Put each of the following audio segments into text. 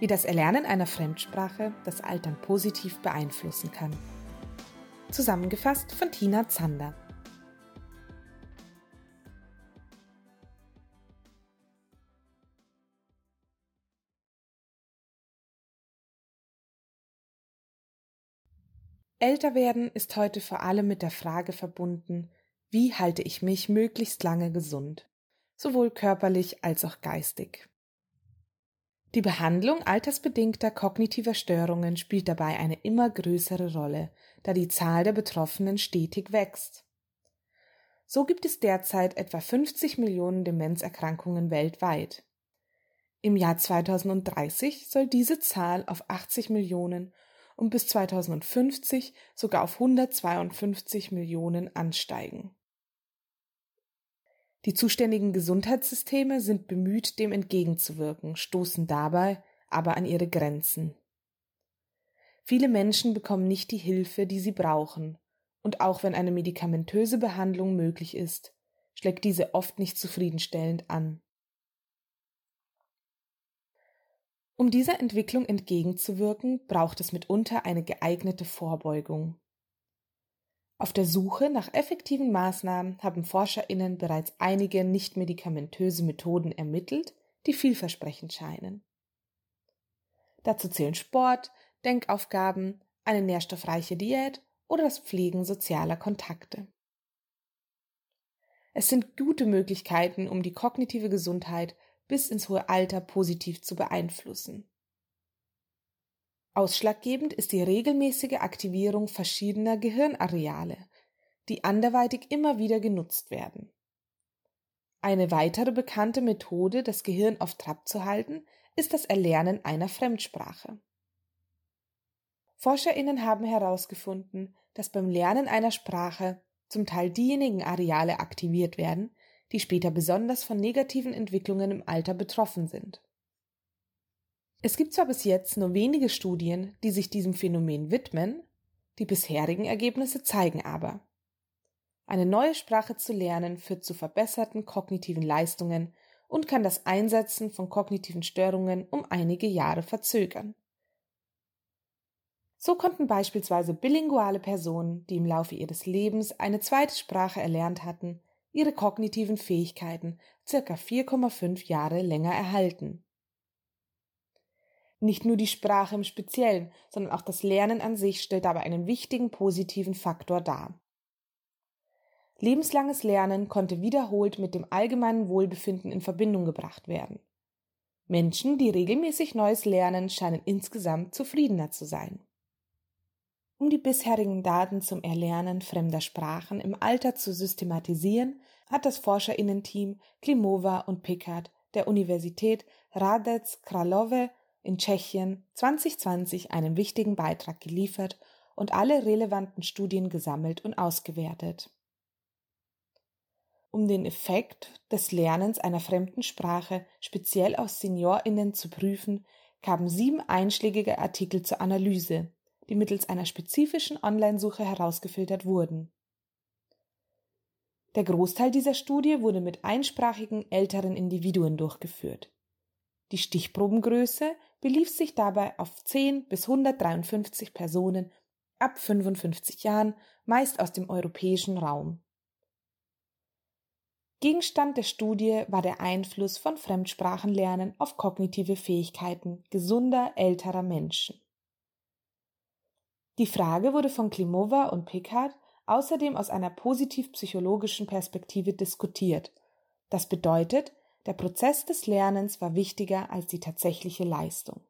wie das Erlernen einer Fremdsprache das Altern positiv beeinflussen kann. Zusammengefasst von Tina Zander. Älter werden ist heute vor allem mit der Frage verbunden, wie halte ich mich möglichst lange gesund, sowohl körperlich als auch geistig. Die Behandlung altersbedingter kognitiver Störungen spielt dabei eine immer größere Rolle, da die Zahl der Betroffenen stetig wächst. So gibt es derzeit etwa 50 Millionen Demenzerkrankungen weltweit. Im Jahr 2030 soll diese Zahl auf 80 Millionen und bis 2050 sogar auf 152 Millionen ansteigen. Die zuständigen Gesundheitssysteme sind bemüht, dem entgegenzuwirken, stoßen dabei aber an ihre Grenzen. Viele Menschen bekommen nicht die Hilfe, die sie brauchen, und auch wenn eine medikamentöse Behandlung möglich ist, schlägt diese oft nicht zufriedenstellend an. Um dieser Entwicklung entgegenzuwirken, braucht es mitunter eine geeignete Vorbeugung. Auf der Suche nach effektiven Maßnahmen haben ForscherInnen bereits einige nichtmedikamentöse Methoden ermittelt, die vielversprechend scheinen. Dazu zählen Sport, Denkaufgaben, eine nährstoffreiche Diät oder das Pflegen sozialer Kontakte. Es sind gute Möglichkeiten, um die kognitive Gesundheit bis ins hohe Alter positiv zu beeinflussen. Ausschlaggebend ist die regelmäßige Aktivierung verschiedener Gehirnareale, die anderweitig immer wieder genutzt werden. Eine weitere bekannte Methode, das Gehirn auf Trab zu halten, ist das Erlernen einer Fremdsprache. Forscherinnen haben herausgefunden, dass beim Lernen einer Sprache zum Teil diejenigen Areale aktiviert werden, die später besonders von negativen Entwicklungen im Alter betroffen sind. Es gibt zwar bis jetzt nur wenige Studien, die sich diesem Phänomen widmen, die bisherigen Ergebnisse zeigen aber, eine neue Sprache zu lernen führt zu verbesserten kognitiven Leistungen und kann das Einsetzen von kognitiven Störungen um einige Jahre verzögern. So konnten beispielsweise bilinguale Personen, die im Laufe ihres Lebens eine zweite Sprache erlernt hatten, ihre kognitiven Fähigkeiten circa 4,5 Jahre länger erhalten. Nicht nur die Sprache im Speziellen, sondern auch das Lernen an sich stellt dabei einen wichtigen positiven Faktor dar. Lebenslanges Lernen konnte wiederholt mit dem allgemeinen Wohlbefinden in Verbindung gebracht werden. Menschen, die regelmäßig Neues lernen, scheinen insgesamt zufriedener zu sein. Um die bisherigen Daten zum Erlernen fremder Sprachen im Alter zu systematisieren, hat das Forscherinnenteam Klimova und Pickard der Universität Hradec Kralove in Tschechien 2020 einen wichtigen Beitrag geliefert und alle relevanten Studien gesammelt und ausgewertet. Um den Effekt des Lernens einer fremden Sprache speziell aus SeniorInnen zu prüfen, kamen sieben einschlägige Artikel zur Analyse, die mittels einer spezifischen Online-Suche herausgefiltert wurden. Der Großteil dieser Studie wurde mit einsprachigen älteren Individuen durchgeführt. Die Stichprobengröße belief sich dabei auf 10 bis 153 Personen ab 55 Jahren, meist aus dem europäischen Raum. Gegenstand der Studie war der Einfluss von Fremdsprachenlernen auf kognitive Fähigkeiten gesunder älterer Menschen. Die Frage wurde von Klimova und Pickard außerdem aus einer positiv-psychologischen Perspektive diskutiert. Das bedeutet, der Prozess des Lernens war wichtiger als die tatsächliche Leistung.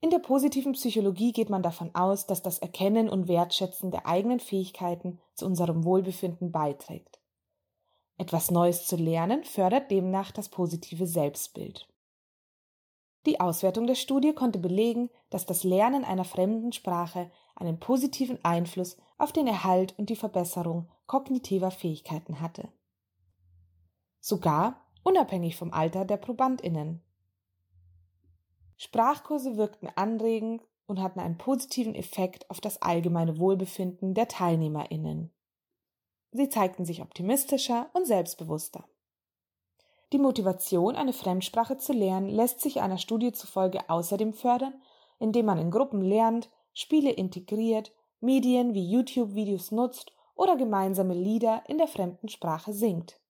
In der positiven Psychologie geht man davon aus, dass das Erkennen und Wertschätzen der eigenen Fähigkeiten zu unserem Wohlbefinden beiträgt. Etwas Neues zu lernen fördert demnach das positive Selbstbild. Die Auswertung der Studie konnte belegen, dass das Lernen einer fremden Sprache einen positiven Einfluss auf den Erhalt und die Verbesserung kognitiver Fähigkeiten hatte. Sogar unabhängig vom Alter der Probandinnen. Sprachkurse wirkten anregend und hatten einen positiven Effekt auf das allgemeine Wohlbefinden der Teilnehmerinnen. Sie zeigten sich optimistischer und selbstbewusster. Die Motivation, eine Fremdsprache zu lernen, lässt sich einer Studie zufolge außerdem fördern, indem man in Gruppen lernt, Spiele integriert, Medien wie YouTube-Videos nutzt oder gemeinsame Lieder in der fremden Sprache singt.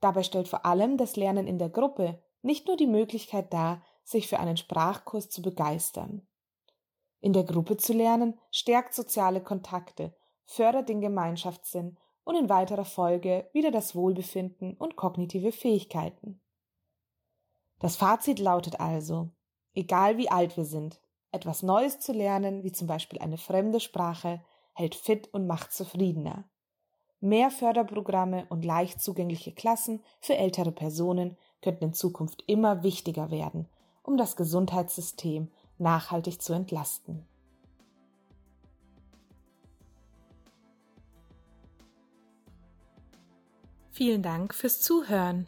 Dabei stellt vor allem das Lernen in der Gruppe nicht nur die Möglichkeit dar, sich für einen Sprachkurs zu begeistern. In der Gruppe zu lernen stärkt soziale Kontakte, fördert den Gemeinschaftssinn und in weiterer Folge wieder das Wohlbefinden und kognitive Fähigkeiten. Das Fazit lautet also, egal wie alt wir sind, etwas Neues zu lernen, wie zum Beispiel eine fremde Sprache, hält fit und macht zufriedener. Mehr Förderprogramme und leicht zugängliche Klassen für ältere Personen könnten in Zukunft immer wichtiger werden, um das Gesundheitssystem nachhaltig zu entlasten. Vielen Dank fürs Zuhören.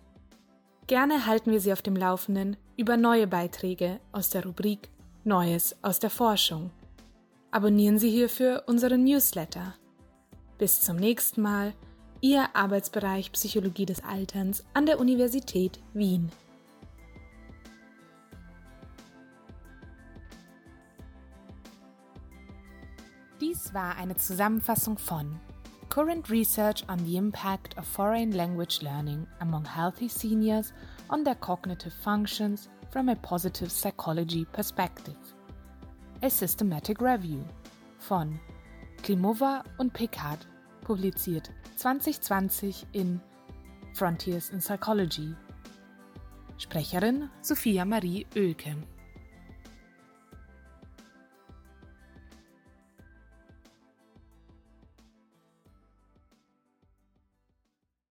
Gerne halten wir Sie auf dem Laufenden über neue Beiträge aus der Rubrik Neues aus der Forschung. Abonnieren Sie hierfür unseren Newsletter. Bis zum nächsten Mal, Ihr Arbeitsbereich Psychologie des Alterns an der Universität Wien. Dies war eine Zusammenfassung von current research on the impact of foreign language learning among healthy seniors on their cognitive functions from a positive psychology perspective. A systematic review von Klimova und Picard, publiziert 2020 in Frontiers in Psychology. Sprecherin Sophia Marie Oelke.